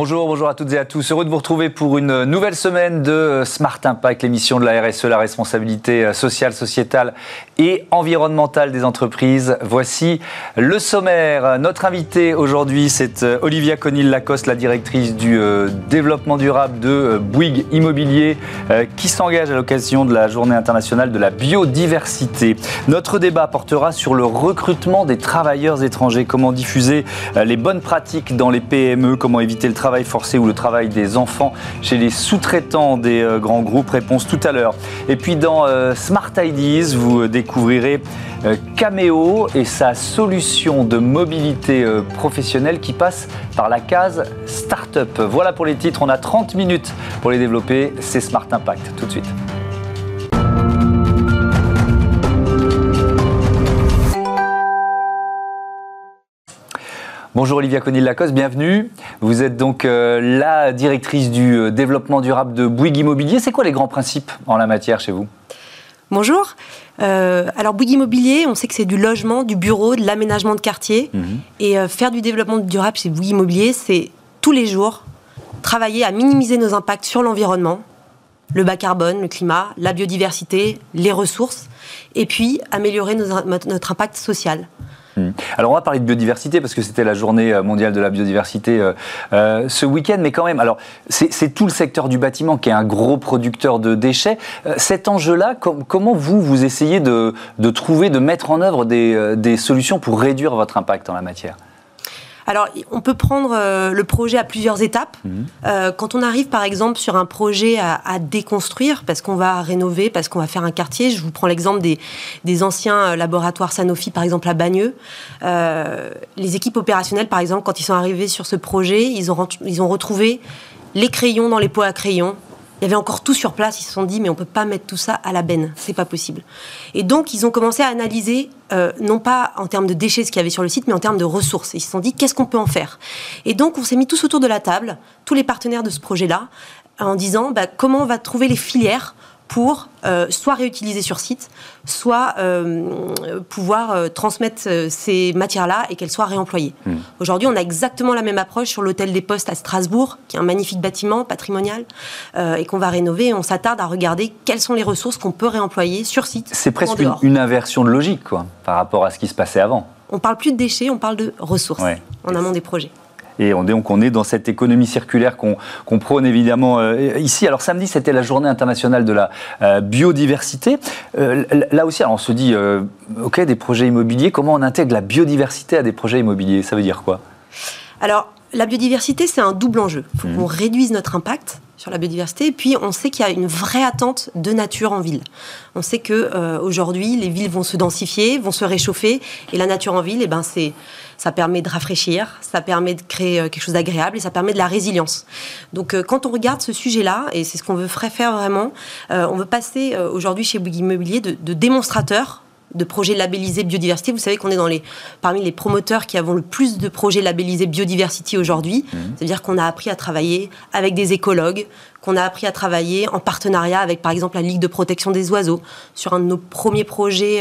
Bonjour, bonjour à toutes et à tous. Heureux de vous retrouver pour une nouvelle semaine de Smart Impact, l'émission de la RSE, la responsabilité sociale, sociétale et environnementale des entreprises. Voici le sommaire. Notre invité aujourd'hui, c'est euh, Olivia Conil-Lacoste, la directrice du euh, développement durable de euh, Bouygues Immobilier, qui s'engage à l'occasion de la Journée internationale de la biodiversité. Notre débat portera sur le recrutement des travailleurs étrangers, comment diffuser les bonnes pratiques dans les PME, comment éviter le travail forcé ou le travail des enfants chez les sous-traitants des euh, grands groupes Réponse tout à l'heure. Et puis dans euh, Smart Ideas, vous découvrirez euh, Cameo et sa solution de mobilité professionnelle qui passe par la case Startup. Voilà pour les titres, on a 30 minutes pour les développer, c'est Smart Impact. Tout de suite. Bonjour Olivia Conil-Lacoste, bienvenue. Vous êtes donc euh, la directrice du euh, développement durable de Bouygues Immobilier. C'est quoi les grands principes en la matière chez vous? Bonjour. Euh, alors Bouygues Immobilier, on sait que c'est du logement, du bureau, de l'aménagement de quartier. Mhm. Et faire du développement durable chez Bouygues Immobilier, c'est tous les jours travailler à minimiser nos impacts sur l'environnement, le bas carbone, le climat, la biodiversité, les ressources, et puis améliorer notre impact social. Hmm. Alors on va parler de biodiversité parce que c'était la journée euh, mondiale de la biodiversité euh, euh, ce week-end, mais quand même, alors c'est tout le secteur du bâtiment qui est un gros producteur de déchets. cet enjeu-là, comment vous, vous essayez de, trouver, de mettre en œuvre des solutions pour réduire votre impact en la matière? Alors, on peut prendre euh, le projet à plusieurs étapes. Mhm. Euh, quand on arrive, par exemple, sur un projet à, déconstruire, parce qu'on va rénover, parce qu'on va faire un quartier, je vous prends l'exemple des, anciens euh, laboratoires Sanofi, par exemple, à Bagneux. les équipes opérationnelles, par exemple, quand ils sont arrivés sur ce projet, ils ont, ils ont retrouvé les crayons dans les pots à crayons, il y avait encore tout sur place. Ils se sont dit, mais on peut pas mettre tout ça à la benne. C'est pas possible. Et donc, ils ont commencé à analyser, euh, non pas en termes de déchets ce qu'il y avait sur le site, mais en termes de ressources. ils se sont dit, qu'est-ce qu'on peut en faire? Et donc, on s'est mis tous autour de la table, tous les partenaires de ce projet-là, en disant, bah, comment on va trouver les filières pour euh, soit réutiliser sur site, soit euh, pouvoir euh, transmettre ces matières-là et qu'elles soient réemployées. Hmm. Aujourd'hui, on a exactement la même approche sur l'hôtel des Postes à Strasbourg, qui est un magnifique bâtiment patrimonial et qu'on va rénover. on s'attarde à regarder quelles sont les ressources qu'on peut réemployer sur site. C'est presque une, inversion de logique, quoi, par rapport à ce qui se passait avant. On parle plus de déchets, on parle de ressources en amont des projets. Et on, donc on est dans cette économie circulaire qu'on prône évidemment euh, ici. Alors samedi, c'était la journée internationale de la euh, biodiversité. Euh, là aussi, alors on se dit, ok, des projets immobiliers, comment on intègre la biodiversité à des projets immobiliers? Ça veut dire quoi? Alors, la biodiversité, c'est un double enjeu. Il faut mmh. qu'on réduise notre impact sur la biodiversité. Et puis, on sait qu'il y a une vraie attente de nature en ville. On sait que aujourd'hui, les villes vont se densifier, vont se réchauffer, et la nature en ville, eh ben, c'est ça permet de rafraîchir, ça permet de créer euh, quelque chose d'agréable et ça permet de la résilience. Donc euh, quand on regarde ce sujet-là, et c'est ce qu'on veut faire vraiment, euh, on veut passer aujourd'hui chez Bouygues Immobilier de, de démonstrateurs de projets labellisés biodiversité. Vous savez qu'on est dans les, parmi les promoteurs qui avons le plus de projets labellisés biodiversité aujourd'hui. Mmh. C'est-à-dire qu'on a appris à travailler avec des écologues, qu'on a appris à travailler en partenariat avec, par exemple, la Ligue de protection des oiseaux. Sur un de nos premiers projets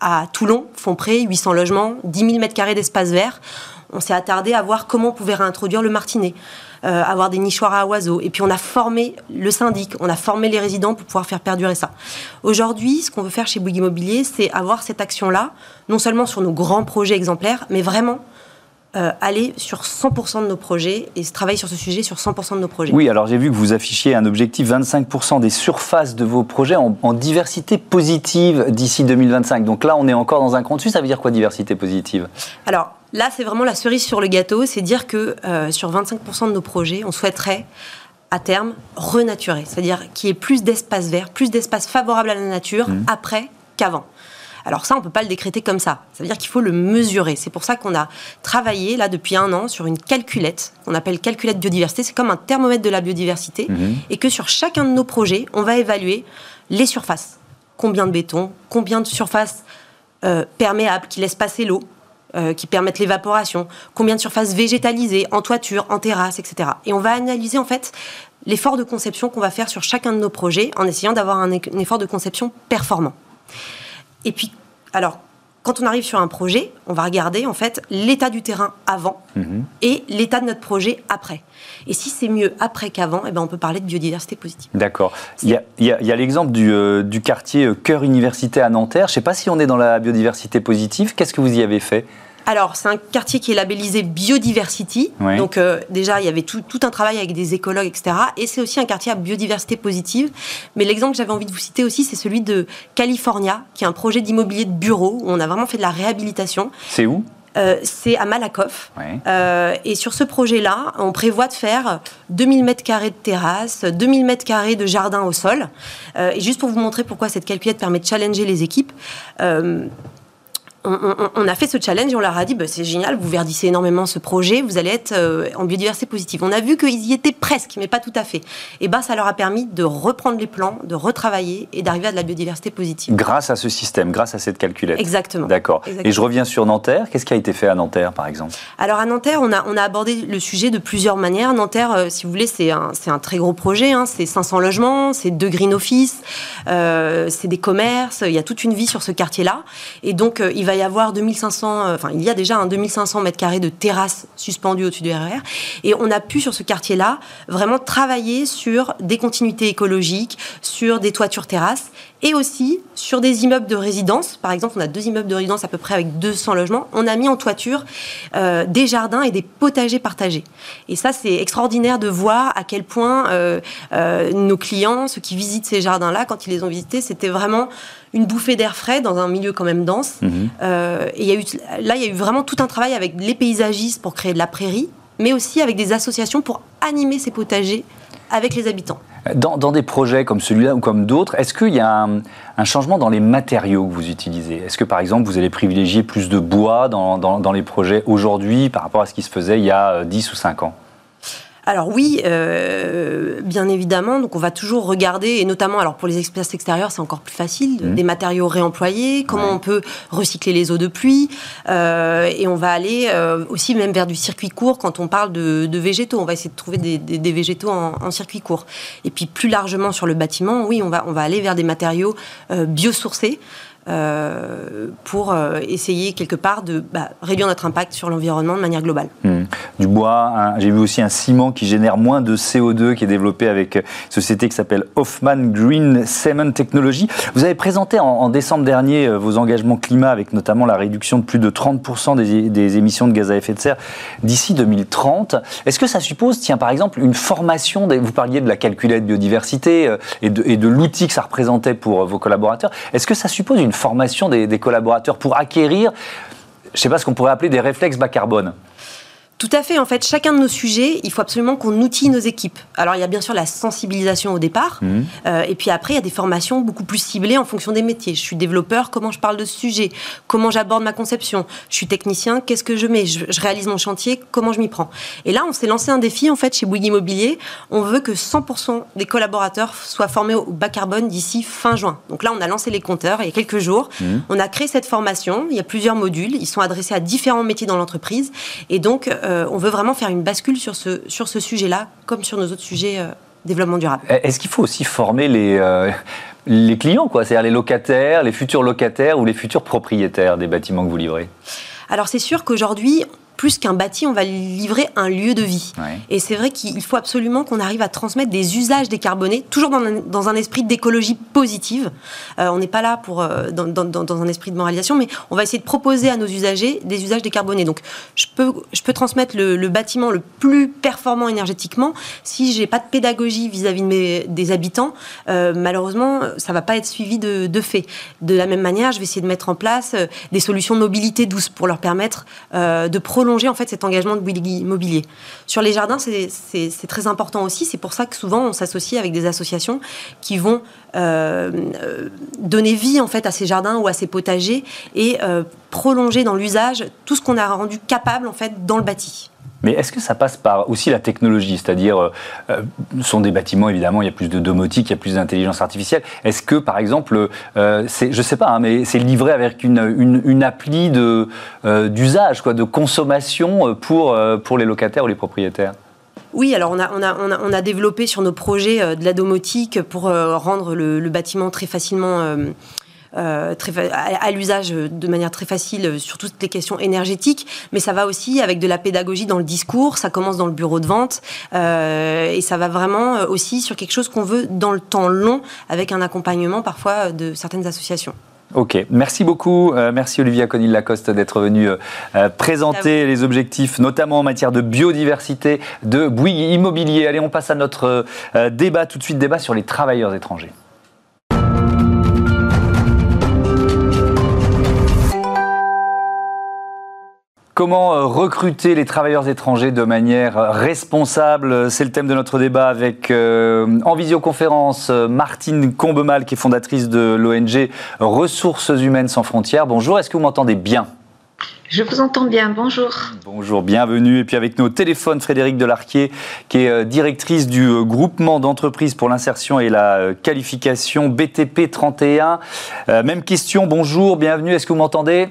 à Toulon, prêt, 800 logements, 10 000 m2 d'espace vert. On s'est attardé à voir comment on pouvait réintroduire le martinet, euh, avoir des nichoirs à oiseaux. Et puis on a formé le syndic, on a formé les résidents pour pouvoir faire perdurer ça. Aujourd'hui, ce qu'on veut faire chez Bouygues Immobilier, c'est avoir cette action-là, non seulement sur nos grands projets exemplaires, mais vraiment euh, aller sur 100% de nos projets et travailler sur ce sujet sur 100% de nos projets. Oui, alors j'ai vu que vous affichiez un objectif 25% des surfaces de vos projets en, diversité positive d'ici 2025. Donc là, on est encore dans un compte dessus. Ça veut dire quoi diversité positive? Alors là, c'est vraiment la cerise sur le gâteau. C'est dire que euh, sur 25% de nos projets, on souhaiterait à terme renaturer, c'est-à-dire qu'il y ait plus d'espace vert, plus d'espace favorable à la nature mmh. après qu'avant. Alors ça, on ne peut pas le décréter comme ça. Ça veut dire qu'il faut le mesurer. C'est pour ça qu'on a travaillé là depuis un an sur une calculette qu'on appelle calculette biodiversité. C'est comme un thermomètre de la biodiversité. Mhm. Et que sur chacun de nos projets, on va évaluer les surfaces. Combien de béton, combien de surfaces euh, perméables qui laissent passer l'eau, euh, qui permettent l'évaporation, combien de surfaces végétalisées, en toiture, en terrasse, etc. Et on va analyser en fait l'effort de conception qu'on va faire sur chacun de nos projets en essayant d'avoir un effort de conception performant. Et puis, alors, quand on arrive sur un projet, on va regarder en fait l'état du terrain avant mhm. et l'état de notre projet après. Et si c'est mieux après qu'avant, eh ben on peut parler de biodiversité positive. D'accord. Il y a, l'exemple du, euh, du, quartier euh, Cœur Université à Nanterre. Je ne sais pas si on est dans la biodiversité positive. Qu'est-ce que vous y avez fait? Alors, c'est un quartier qui est labellisé Biodiversity. Donc, euh, déjà, il y avait tout, un travail avec des écologues, etc. Et c'est aussi un quartier à biodiversité positive. Mais l'exemple que j'avais envie de vous citer aussi, c'est celui de California, qui est un projet d'immobilier de bureau où on a vraiment fait de la réhabilitation. C'est où? Euh, c'est à Malakoff. Euh, et sur ce projet-là, on prévoit de faire 2000 mètres carrés de terrasse, 2000 mètres carrés de jardin au sol. et juste pour vous montrer pourquoi cette calculette permet de challenger les équipes, on, a fait ce challenge et on leur a dit bah, c'est génial, vous verdissez énormément ce projet, vous allez être euh, en biodiversité positive. On a vu qu'ils y étaient presque, mais pas tout à fait. Et ben, ça leur a permis de reprendre les plans, de retravailler et d'arriver à de la biodiversité positive. Grâce à ce système, grâce à cette calculette. Exactement. D'accord. Et je reviens sur Nanterre. Qu'est-ce qui a été fait à Nanterre, par exemple? Alors à Nanterre, on a, on a abordé le sujet de plusieurs manières. Nanterre, euh, si vous voulez, c'est un, un, très gros projet. Hein. C'est 500 logements, c'est deux green office, euh, c'est des commerces. Il y a toute une vie sur ce quartier-là. Et donc, il va y avoir 2500, euh, enfin, il y a déjà un 2500 mètres carrés de terrasses suspendues au-dessus du RER. Et on a pu, sur ce quartier-là, vraiment travailler sur des continuités écologiques, sur des toitures terrasses et aussi sur des immeubles de résidence. Par exemple, on a deux immeubles de résidence à peu près avec 200 logements. On a mis en toiture euh, des jardins et des potagers partagés. Et ça, c'est extraordinaire de voir à quel point euh, nos clients, ceux qui visitent ces jardins-là, quand ils les ont visités, c'était vraiment une bouffée d'air frais dans un milieu quand même dense. Mhm. Euh, et y a eu, là, il y a eu vraiment tout un travail avec les paysagistes pour créer de la prairie, mais aussi avec des associations pour animer ces potagers avec les habitants. Dans, des projets comme celui-là ou comme d'autres, est-ce qu'il y a un, changement dans les matériaux que vous utilisez? Est-ce que par exemple vous allez privilégier plus de bois dans, dans les projets aujourd'hui par rapport à ce qui se faisait il y a 10 ou 5 ans? Alors oui, euh, bien évidemment. Donc on va toujours regarder, et notamment, alors pour les espaces extérieurs, c'est encore plus facile, mmh. des matériaux réemployés, comment on peut recycler les eaux de pluie, euh, et on va aller euh, aussi même vers du circuit court quand on parle de, végétaux. On va essayer de trouver des, végétaux en, circuit court. Et puis plus largement sur le bâtiment, oui, on va on va aller vers des matériaux biosourcés. Euh, pour euh, essayer quelque part de bah, réduire notre impact sur l'environnement de manière globale. Hmm. Du bois, j'ai vu aussi un ciment qui génère moins de CO2 qui est développé avec une société qui s'appelle Hoffman Green Cement Technology. Vous avez présenté en, décembre dernier euh, vos engagements climat avec notamment la réduction de plus de 30% des, émissions de gaz à effet de serre d'ici 2030. Est-ce que ça suppose, tiens par exemple, une formation, vous parliez de la calculette biodiversité et de, de l'outil que ça représentait pour vos collaborateurs, est-ce que ça suppose une formation des, collaborateurs pour acquérir, je ne sais pas ce qu'on pourrait appeler des réflexes bas carbone tout à fait. En fait, chacun de nos sujets, il faut absolument qu'on outille nos équipes. Alors, il y a bien sûr la sensibilisation au départ. Mmh. Euh, et puis après, il y a des formations beaucoup plus ciblées en fonction des métiers. Je suis développeur, comment je parle de ce sujet? Comment j'aborde ma conception? Je suis technicien, qu'est-ce que je mets? Je, réalise mon chantier, comment je m'y prends? Et là, on s'est lancé un défi, en fait, chez Bouygues Immobilier. On veut que 100% des collaborateurs soient formés au bas carbone d'ici fin juin. Donc là, on a lancé les compteurs il y a quelques jours. Mmh. On a créé cette formation. Il y a plusieurs modules. Ils sont adressés à différents métiers dans l'entreprise. Et donc, euh, on veut vraiment faire une bascule sur ce, sur ce sujet-là, comme sur nos autres sujets euh, développement durable. Est-ce qu'il faut aussi former les, euh, les clients, quoi? C'est-à-dire les locataires, les futurs locataires ou les futurs propriétaires des bâtiments que vous livrez? Alors c'est sûr qu'aujourd'hui, plus qu'un bâti, on va livrer un lieu de vie. Et c'est vrai qu'il faut absolument qu'on arrive à transmettre des usages décarbonés, toujours dans un, esprit d'écologie positive. Euh, on n'est pas là pour euh, dans, un esprit de moralisation, mais on va essayer de proposer à nos usagers des usages décarbonés. Donc, je peux, je peux transmettre le, bâtiment le plus performant énergétiquement. Si j'ai pas de pédagogie vis-à-vis de mes, des habitants, euh, malheureusement, ça va pas être suivi de, de fait. De la même manière, je vais essayer de mettre en place des solutions de mobilité douce pour leur permettre de prolonger en fait cet engagement de Bouygues Immobilier. Sur les jardins, c'est très important aussi. C'est pour ça que souvent on s'associe avec des associations qui vont euh, euh, donner vie en fait à ces jardins ou à ces potagers et euh, prolonger dans l'usage tout ce qu'on a rendu capable en fait dans le bâti. Mais est-ce que ça passe par aussi la technologie C'est-à-dire, euh, euh, ce sont des bâtiments, évidemment, il y a plus de domotique, il y a plus d'intelligence artificielle. Est-ce que, par exemple, euh, c'est, je ne sais pas, hein, mais c'est livré avec une, une, appli de, d'usage, quoi, de consommation pour, pour les locataires ou les propriétaires? Oui, alors on a, on, a, on, a, développé sur nos projets de la domotique pour rendre le, bâtiment très facilement très, à, l'usage de manière très facile sur toutes les questions énergétiques, mais ça va aussi avec de la pédagogie dans le discours, ça commence dans le bureau de vente, et ça va vraiment aussi sur quelque chose qu'on veut dans le temps long, avec un accompagnement parfois de certaines associations. Ok, merci beaucoup. Euh, merci Olivia Conil-Lacoste d'être venue euh, présenter les objectifs, notamment en matière de biodiversité, de Bouygues Immobilier. Allez, on passe à notre euh, débat, tout de suite débat sur les travailleurs étrangers. Comment euh, recruter les travailleurs étrangers de manière euh, responsable? C'est le thème de notre débat avec euh, en visioconférence Martine Combemal, qui est fondatrice de l'ONG Ressources Humaines sans frontières. Bonjour, est-ce que vous m'entendez bien? Je vous entends bien, bonjour. Bonjour, bienvenue. Et puis avec nos téléphones, Frédéric Delarquier, qui est directrice du groupement d'entreprises pour l'insertion et la qualification BTP 31. Même question, bonjour, bienvenue, est-ce que vous m'entendez?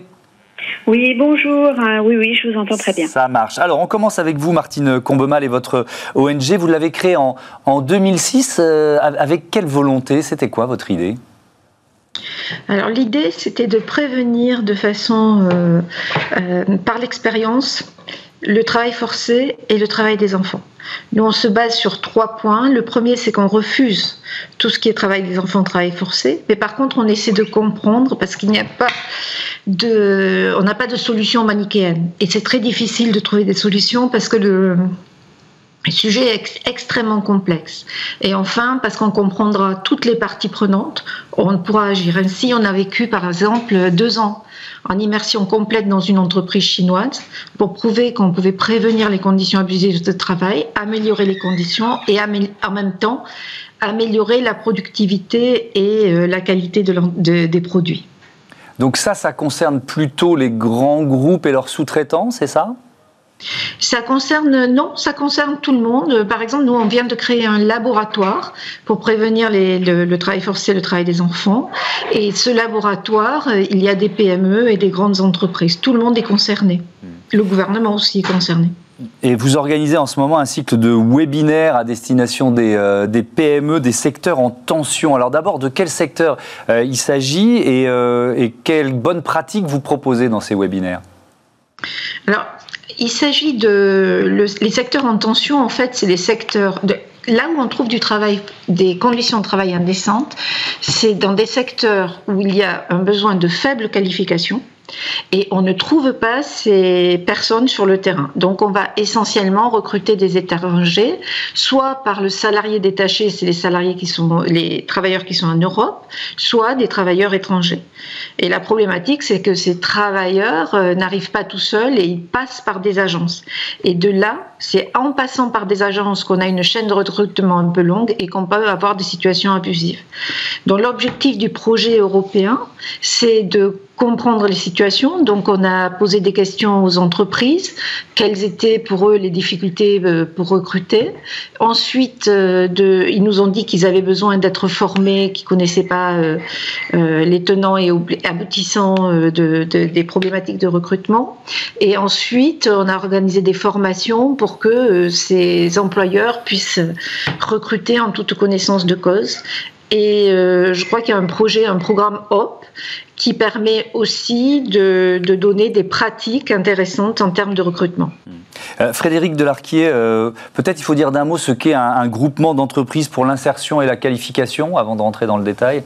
Oui, bonjour. Euh, oui, oui, je vous entends très bien. Ça marche. Alors, on commence avec vous, Martine Combemal, et votre ONG. Vous l'avez créée en, en 2006. Euh, avec quelle volonté? C'était quoi votre idée? Alors l'idée, c'était de prévenir de façon, euh, par l'expérience, le travail forcé et le travail des enfants. Nous, on se base sur trois points. Le premier, c'est qu'on refuse tout ce qui est travail des enfants, travail forcé. Mais par contre, on essaie de comprendre parce qu'il n'y a pas de, on n'a pas de solution manichéenne. Et c'est très difficile de trouver des solutions parce que le, sujet extrêmement complexe. Et enfin, parce qu'on comprendra toutes les parties prenantes, on pourra agir. Ainsi, on a vécu, par exemple, deux ans en immersion complète dans une entreprise chinoise pour prouver qu'on pouvait prévenir les conditions abusives de travail, améliorer les conditions et en même temps améliorer la productivité et euh, la qualité des produits. Donc ça, ça concerne plutôt les grands groupes et leurs sous-traitants, c'est ça? Ça concerne, non, ça concerne tout le monde. Par exemple, nous, on vient de créer un laboratoire pour prévenir le, travail forcé, le travail des enfants. Et ce laboratoire, euh, il y a des PME et des grandes entreprises. Tout le monde est concerné. Le gouvernement aussi est concerné. Et vous organisez en ce moment un cycle de webinaires à destination des, euh, PME, des secteurs en tension. Alors d'abord, de quel secteur euh, il s'agit et, et quelles bonnes pratiques vous proposez dans ces webinaires? Alors, il s'agit de les secteurs en tension. En fait, c'est les secteurs là où on trouve du travail, des conditions de travail indécentes, c'est dans des secteurs où il y a un besoin de faible qualification et on ne trouve pas ces personnes sur le terrain. Donc on va essentiellement recruter des étrangers, soit par le salarié détaché, c'est les salariés qui sont les travailleurs qui sont en Europe, soit des travailleurs étrangers. Et la problématique, c'est que ces travailleurs euh, n'arrivent pas tout seuls et ils passent par des agences. Et de là, c'est en passant par des agences qu'on a une chaîne de recrutement un peu longue et qu'on peut avoir des situations abusives. Donc l'objectif du projet européen, c'est de comprendre les situations. Donc, on a posé des questions aux entreprises. Quelles étaient pour eux les difficultés euh, pour recruter Ensuite, euh, ils nous ont dit qu'ils avaient besoin d'être formés, qu'ils connaissaient pas euh, les tenants et aboutissants de, des problématiques de recrutement. Et ensuite, on a organisé des formations pour que ces employeurs puissent recruter en toute connaissance de cause et je crois qu'il y a un projet, un programme HOP qui permet aussi de, donner des pratiques intéressantes en termes de recrutement. Euh, Frédéric Delarquier, euh, peut-être il faut dire d'un mot ce qu'est un, groupement d'entreprises pour l'insertion et la qualification avant de rentrer dans le détail.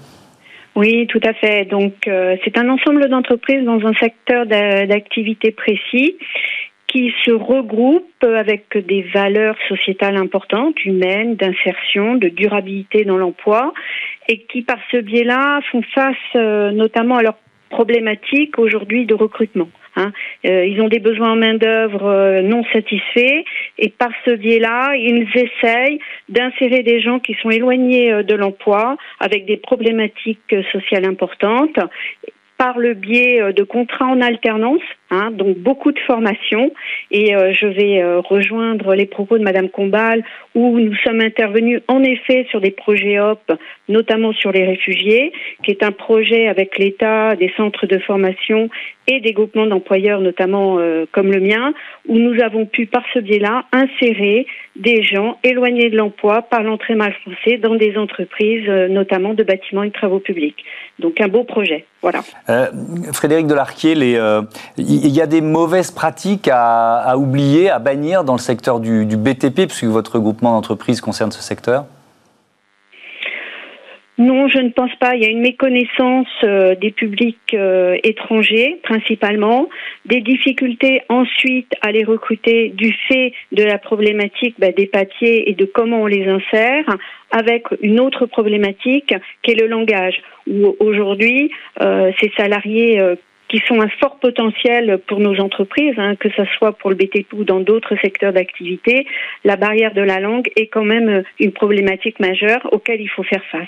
Oui, tout à fait. Donc, euh, c'est un ensemble d'entreprises dans un secteur d'activité précis qui se regroupent avec des valeurs sociétales importantes, humaines, d'insertion, de durabilité dans l'emploi, et qui, par ce biais-là, font face euh, notamment à leurs problématiques aujourd'hui de recrutement. Hein. Euh, ils ont des besoins en main-d'œuvre euh, non satisfaits et par ce biais-là, ils essayent d'insérer des gens qui sont éloignés de l'emploi avec des problématiques sociales importantes par le biais de contrats en alternance Hein, donc beaucoup de formations et euh, je vais euh, rejoindre les propos de Madame Combal où nous sommes intervenus en effet sur des projets HOP, notamment sur les réfugiés, qui est un projet avec l'État, des centres de formation et des groupements d'employeurs, notamment euh, comme le mien, où nous avons pu par ce biais-là insérer des gens éloignés de l'emploi par l'entrée mal français dans des entreprises, notamment de bâtiments et de travaux publics. Donc un beau projet. Voilà. Frédéric Delarquier, les, il y a des mauvaises pratiques à, oublier, à bannir dans le secteur du, BTP, puisque votre groupement d'entreprises concerne ce secteur? Non, je ne pense pas. Il y a une méconnaissance euh, des publics euh, étrangers principalement, des difficultés ensuite à les recruter du fait de la problématique bah, des papiers et de comment on les insère, avec une autre problématique qui est le langage. Où aujourd'hui, euh, ces salariés qui sont un fort potentiel pour nos entreprises, hein, que ce soit pour le BTP ou dans d'autres secteurs d'activité, la barrière de la langue est quand même une problématique majeure auquel il faut faire face.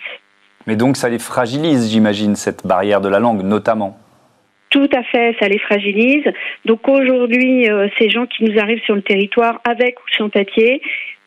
Mais donc ça les fragilise, j'imagine, cette barrière de la langue notamment. Tout à fait, ça les fragilise. Donc aujourd'hui, euh, ces gens qui nous arrivent sur le territoire avec ou sans papier,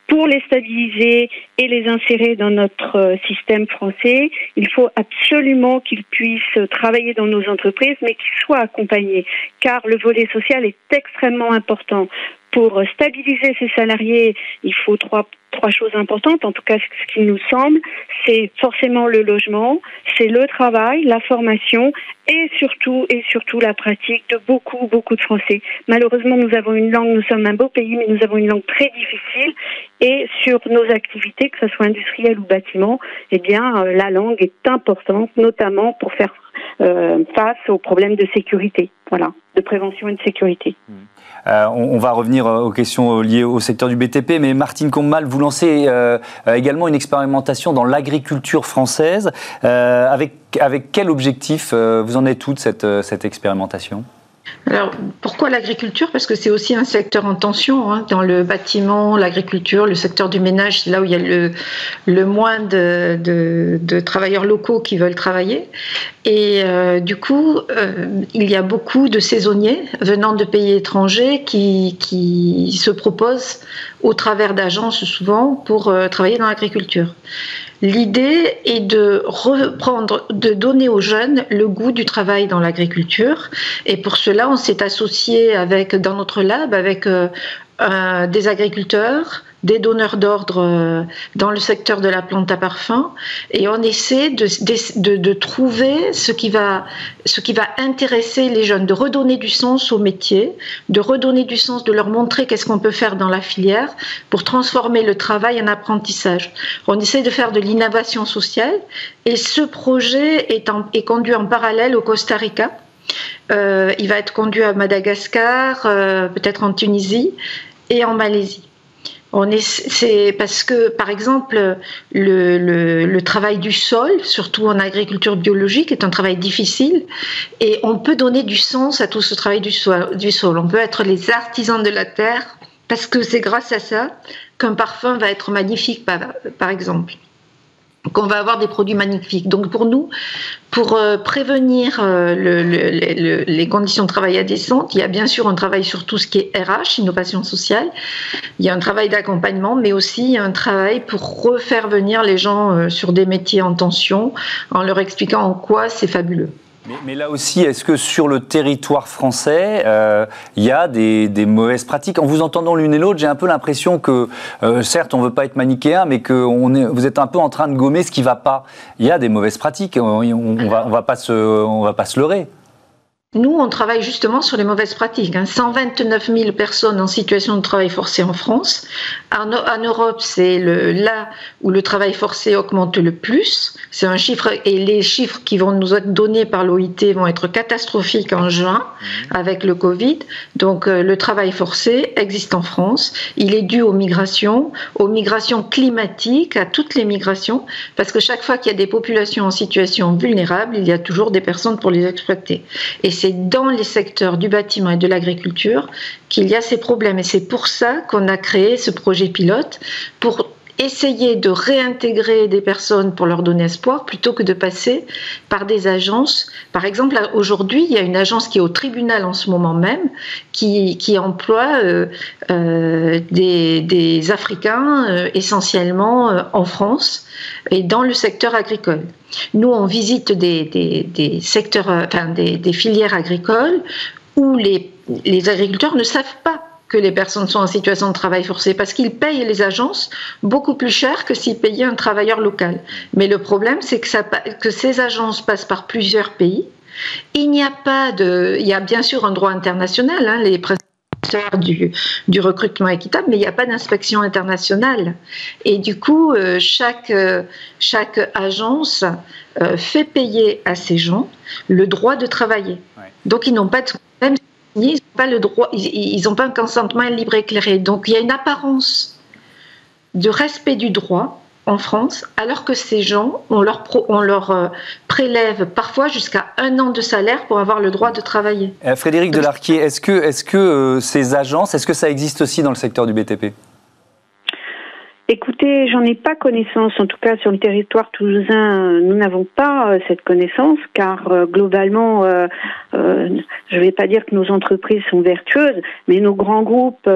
pour les stabiliser et les insérer dans notre euh, système français, il faut absolument qu'ils puissent travailler dans nos entreprises, mais qu'ils soient accompagnés, car le volet social est extrêmement important. Pour stabiliser ces salariés, il faut trois trois choses importantes, en tout cas ce qui nous semble, c'est forcément le logement, c'est le travail, la formation et surtout et surtout la pratique de beaucoup beaucoup de français. Malheureusement, nous avons une langue, nous sommes un beau pays, mais nous avons une langue très difficile et sur nos activités, que ce soit industrielles ou bâtiment, eh bien euh, la langue est importante, notamment pour faire euh, face aux problèmes de sécurité, voilà, de prévention et de sécurité. Mmh. Euh, on, va revenir aux questions liées au secteur du BTP, mais Martine Commal, vous lancez également une expérimentation dans l'agriculture française. avec, avec quel objectif vous en êtes toute cette, cette expérimentation? Alors, pourquoi l'agriculture? Parce que c'est aussi un secteur en tension. Hein. Dans le bâtiment, l'agriculture, le secteur du ménage, c'est là où il y a le, moins de, travailleurs locaux qui veulent travailler. Et euh, du coup, euh, il y a beaucoup de saisonniers venant de pays étrangers qui, qui se proposent au travers d'agences souvent pour euh, travailler dans l'agriculture. L'idée est de reprendre, de donner aux jeunes le goût du travail dans l'agriculture. Et pour cela, on s'est associé avec, dans notre lab avec euh, des agriculteurs, des donneurs d'ordre euh, dans le secteur de la plante à parfum et on essaie de, de, trouver ce qui, va, ce qui va intéresser les jeunes, de redonner du sens au métier, de redonner du sens, de leur montrer qu'est-ce qu'on peut faire dans la filière pour transformer le travail en apprentissage. On essaie de faire de l'innovation sociale et ce projet est, est conduit en parallèle au Costa Rica. Euh, il va être conduit à Madagascar, euh, peut-être en Tunisie et en Malaisie. C'est parce que, par exemple, le, travail du sol, surtout en agriculture biologique, est un travail difficile et on peut donner du sens à tout ce travail du sol. On peut être les artisans de la terre parce que c'est grâce à ça qu'un parfum va être magnifique, par exemple qu'on va avoir des produits magnifiques. Donc pour nous, pour euh, prévenir euh, les conditions de travail indécentes, il y a bien sûr un travail sur tout ce qui est RH, innovation sociale. Il y a un travail d'accompagnement, mais aussi un travail pour refaire venir les gens euh, sur des métiers en tension en leur expliquant en quoi c'est fabuleux. Mais, là aussi, est-ce que sur le territoire français, euh, il y a des, mauvaises pratiques? En vous entendant l'une et l'autre, j'ai un peu l'impression que, euh, certes, on ne veut pas être manichéen, mais que on est, vous êtes un peu en train de gommer ce qui ne va pas. Il y a des mauvaises pratiques, on ne va, on va, pas se, on va pas se leurrer. Nous, on travaille justement sur les mauvaises pratiques. 129 hein. 000 personnes en situation de travail forcé en France. En, Europe, c'est là où le travail forcé augmente le plus. C'est un chiffre, et les chiffres qui vont nous être donnés par l'OIT vont être catastrophiques en juin mmh. avec le Covid. Donc, euh, le travail forcé existe en France. Il est dû aux migrations, aux migrations climatiques, à toutes les migrations, parce que chaque fois qu'il y a des populations en situation vulnérable, il y a toujours des personnes pour les exploiter. Et c'est dans les secteurs du bâtiment et de l'agriculture qu'il y a ces problèmes. Et c'est pour ça qu'on a créé ce projet pilote, pour essayer de réintégrer des personnes pour leur donner espoir plutôt que de passer par des agences. Par exemple, aujourd'hui, il y a une agence qui est au tribunal en ce moment même qui, qui emploie euh, euh, des, des, Africains euh, essentiellement euh, en France et dans le secteur agricole. Nous, on visite des, des, des secteurs, enfin, des, filières agricoles où les, les agriculteurs ne savent pas que les personnes sont en situation de travail forcé parce qu'ils payent les agences beaucoup plus cher que s'ils payaient un travailleur local. Mais le problème, c'est que, ça, que ces agences passent par plusieurs pays. Il n'y a pas de, il y a bien sûr un droit international, hein, les du, du, recrutement équitable, mais il n'y a pas d'inspection internationale. Et du coup, euh, chaque, euh, chaque agence euh, fait payer à ces gens le droit de travailler. Donc, ils n'ont pas de problème ils n'ont pas le droit, ils n'ont pas un consentement libre et éclairé. Donc il y a une apparence de respect du droit en France, alors que ces gens, on leur, on leur euh, prélève parfois jusqu'à un an de salaire pour avoir le droit de travailler. Euh, Frédéric Delarquier, est-ce que, est -ce que euh, ces agences, est-ce que ça existe aussi dans le secteur du BTP Écoutez, j'en ai pas connaissance. En tout cas, sur le territoire toulousain, nous n'avons pas euh, cette connaissance, car euh, globalement, euh, je ne vais pas dire que nos entreprises sont vertueuses, mais nos grands groupes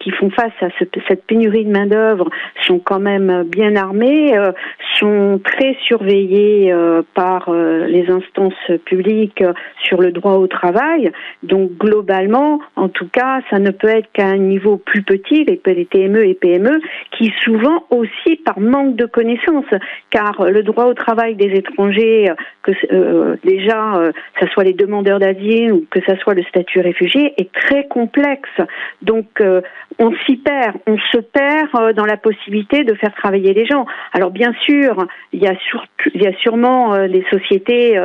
qui font face à cette pénurie de main d'œuvre sont quand même bien armés, sont très surveillés par les instances publiques sur le droit au travail. Donc globalement, en tout cas, ça ne peut être qu'à un niveau plus petit, les TME et PME, qui souvent aussi par manque de connaissances, car le droit au travail des étrangers, que euh, déjà, euh, soit les demandeurs d'asile ou que ça soit le statut réfugié, est très complexe. Donc, euh, on s'y perd, on se perd dans la possibilité de faire travailler les gens. Alors, bien sûr, il y a, il y a sûrement des sociétés,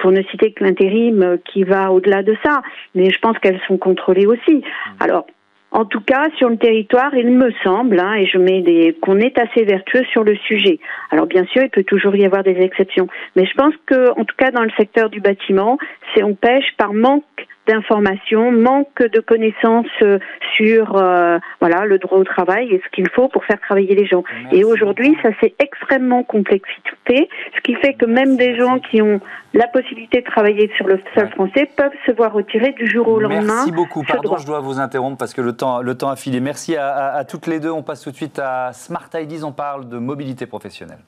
pour ne citer que l'intérim, qui va au-delà de ça, mais je pense qu'elles sont contrôlées aussi. Alors, en tout cas, sur le territoire, il me semble, hein, et je mets des, qu'on est assez vertueux sur le sujet. Alors bien sûr, il peut toujours y avoir des exceptions, mais je pense que, en tout cas, dans le secteur du bâtiment, c'est on pêche par manque d'informations, manque de connaissances euh, sur euh, voilà le droit au travail et ce qu'il faut pour faire travailler les gens. et aujourd'hui, ça s'est extrêmement complexité, ce qui fait que même des gens qui ont la possibilité de travailler sur le sol français peuvent se voir retirer du jour au lendemain. Merci beaucoup. Pardon, je dois vous interrompre parce que le temps, le temps a filé. Merci à, à toutes les deux. On passe tout de suite à Smart Ideas. On parle de mobilité professionnelle.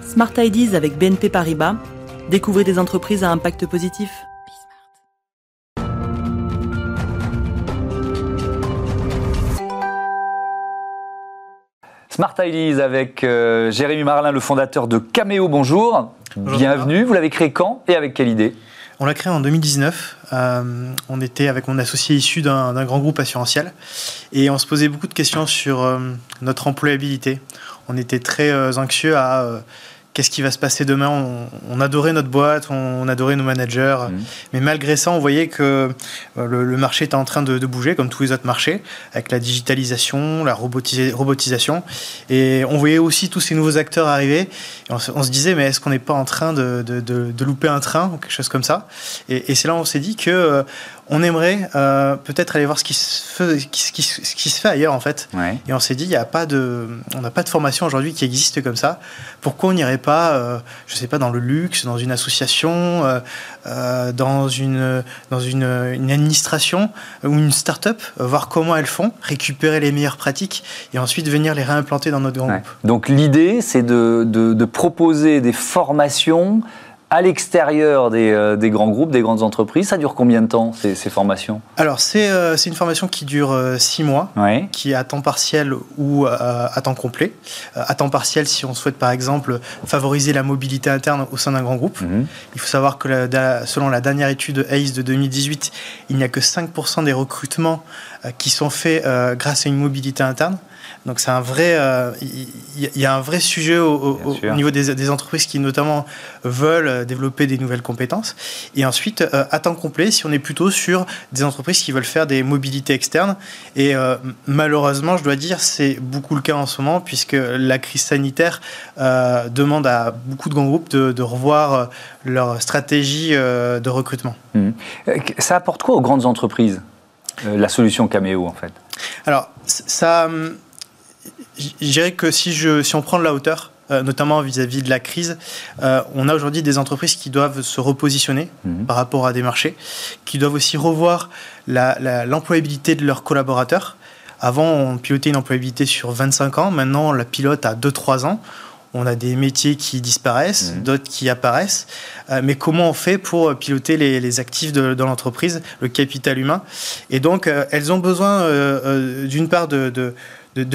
Smart Ideas avec BNP Paribas. Découvrez des entreprises à impact positif. Smart Ideas avec euh, Jérémy Marlin, le fondateur de Cameo. Bonjour. Bienvenue. Vous l'avez créé quand et avec quelle idée? On l'a créé en 2019. Euh, on était avec mon associé issu d'un grand groupe assurantiel et on se posait beaucoup de questions sur euh, notre employabilité. On était très anxieux à qu'est-ce qui va se passer demain? On, adorait notre boîte, on, adorait nos managers, mmh. mais malgré ça, on voyait que euh, le, marché était en train de, bouger, comme tous les autres marchés, avec la digitalisation, la robotisation, et on voyait aussi tous ces nouveaux acteurs arriver. on, se disait, mais est-ce qu'on n'est pas en train de, louper un train ou quelque chose comme ça? Et, c'est là où on s'est dit que euh, on aimerait euh, peut-être aller voir ce qui, se fait, ce, qui, ce qui, se fait ailleurs en fait. Et on s'est dit, il y a pas de, on n'a pas de formation aujourd'hui qui existe comme ça. Pourquoi on n'irait pas, euh, je sais pas, dans le luxe, dans une association, euh, dans une, dans une, une, administration ou une start-up, voir comment elles font, récupérer les meilleures pratiques et ensuite venir les réimplanter dans notre groupe. Donc l'idée, c'est de, de, de proposer des formations à l'extérieur euh, des, grands groupes, des grandes entreprises. Ça dure combien de temps, ces, formations Alors, euh, c'est une formation qui dure euh, six mois, qui est à temps partiel ou à temps complet. à temps partiel, si on souhaite, par exemple, favoriser la mobilité interne au sein d'un grand groupe. Mhm. Il faut savoir que selon la dernière étude ACE de 2018, il n'y a que 5% des recrutements qui sont faits grâce à une mobilité interne. Donc c'est un vrai, euh, il y, a un vrai sujet au, niveau des, entreprises qui notamment veulent développer des nouvelles compétences. Et ensuite, euh, à temps complet, si on est plutôt sur des entreprises qui veulent faire des mobilités externes. Et euh, malheureusement, je dois dire, c'est beaucoup le cas en ce moment puisque la crise sanitaire demande à beaucoup de grands groupes de, revoir leur stratégie de recrutement. Mmh. Ça apporte quoi aux grandes entreprises la solution Cameo en fait? Alors ça je dirais que si, je, si on prend de la hauteur, euh, notamment vis-à-vis de la crise, euh, on a aujourd'hui des entreprises qui doivent se repositionner mhm. par rapport à des marchés, qui doivent aussi revoir l'employabilité de leurs collaborateurs. Avant, on pilotait une employabilité sur 25 ans, maintenant on la pilote à 2-3 ans. On a des métiers qui disparaissent, mhm. d'autres qui apparaissent. Euh, mais comment on fait pour piloter les, actifs de, l'entreprise, le capital humain? Et donc, elles ont besoin d'une part de de,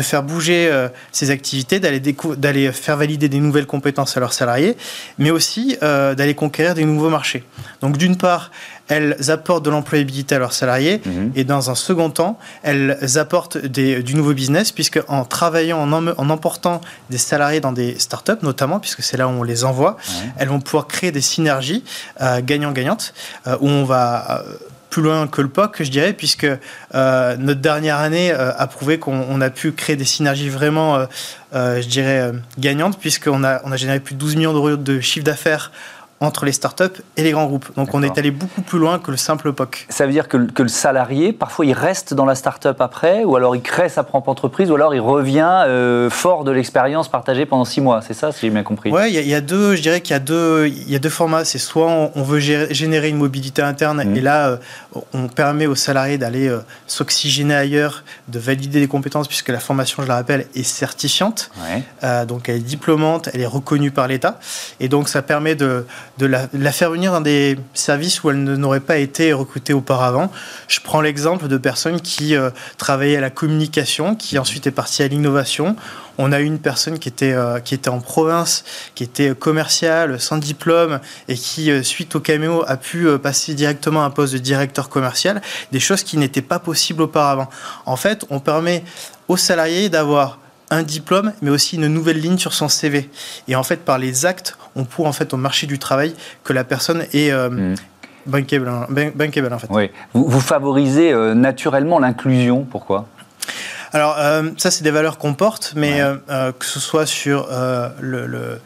faire bouger euh, ces activités, d'aller faire valider des nouvelles compétences à leurs salariés, mais aussi euh, d'aller conquérir des nouveaux marchés. Donc d'une part, elles apportent de l'employabilité à leurs salariés mhm. et dans un second temps, elles apportent du nouveau business puisque en travaillant, en, emportant des salariés dans des startups notamment, puisque c'est là où on les envoie, elles vont pouvoir créer des synergies euh, gagnant-gagnantes où on va plus loin que le POC, je dirais, puisque euh, notre dernière année euh, a prouvé qu'on a pu créer des synergies vraiment, euh, je dirais, gagnantes, puisqu'on a, on a généré plus de 12 millions d'euros de chiffre d'affaires entre les startups et les grands groupes. Donc on est allé beaucoup plus loin que le simple POC. Ça veut dire que, que le salarié, parfois, il reste dans la startup après, ou alors il crée sa propre entreprise, ou alors il revient euh, fort de l'expérience partagée pendant six mois. C'est ça, si j'ai bien compris? Oui, il y, a deux, je dirais qu'il y, a deux, y a deux formats. C'est soit on, veut générer une mobilité interne, mmh. et là, euh, on permet aux salariés d'aller euh, s'oxygéner ailleurs, de valider des compétences, puisque la formation, je la rappelle, est certifiante. donc elle est diplômante, elle est reconnue par l'État. Et donc ça permet de de la, faire venir dans des services où elle n'aurait pas été recrutée auparavant. Je prends l'exemple de personnes qui euh, travaillaient à la communication, qui ensuite est partie à l'innovation. On a eu une personne qui était, euh, qui était en province, qui était commerciale, sans diplôme, et qui, euh, suite au caméo, a pu passer directement à un poste de directeur commercial, des choses qui n'étaient pas possibles auparavant. En fait, on permet aux salariés d'avoir un diplôme, mais aussi une nouvelle ligne sur son CV. Et en fait, par les actes, on prouve en fait au marché du travail que la personne est euh, mmh. bankable, hein, bankable, en fait. Oui. Vous, favorisez euh, naturellement l'inclusion. Pourquoi? Alors euh, ça, c'est des valeurs qu'on porte, mais que ce soit sur le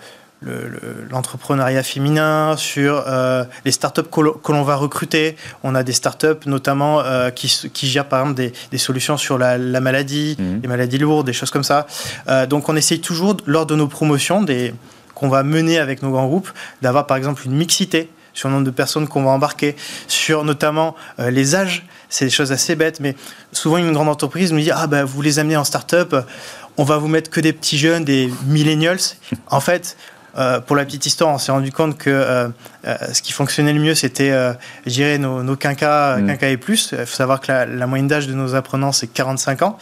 l'entrepreneuriat féminin, sur euh, les startups que l'on va recruter. On a des startups notamment euh, qui, qui, gèrent par exemple des, des solutions sur la, maladie, mhm. les maladies lourdes, des choses comme ça. Euh, donc on essaye toujours, lors de nos promotions qu'on va mener avec nos grands groupes, d'avoir par exemple une mixité sur le nombre de personnes qu'on va embarquer, sur notamment les âges. C'est des choses assez bêtes, mais souvent une grande entreprise nous dit Ah, ben vous les amenez en start-up, on va vous mettre que des petits jeunes, des millennials. En fait, euh, pour la petite histoire, on s'est rendu compte que euh, euh, ce qui fonctionnait le mieux, c'était, je dirais, nos, nos quinquas, mm. et plus. Il faut savoir que la, moyenne d'âge de nos apprenants, c'est 45 ans,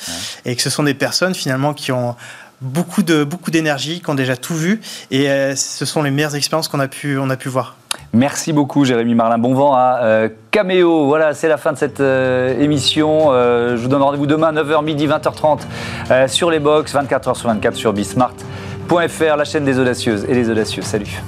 et que ce sont des personnes finalement qui ont beaucoup de beaucoup d'énergie, qui ont déjà tout vu, et ce sont les meilleures expériences qu'on a pu on a pu voir. Merci beaucoup Jérémy Marlin. Bon vent à Caméo. Voilà, c'est la fin de cette émission. je vous donne rendez-vous demain 9h midi 20h30 sur les box, 24h sur 24 sur Bismart. La chaîne des audacieuses et des audacieux. Salut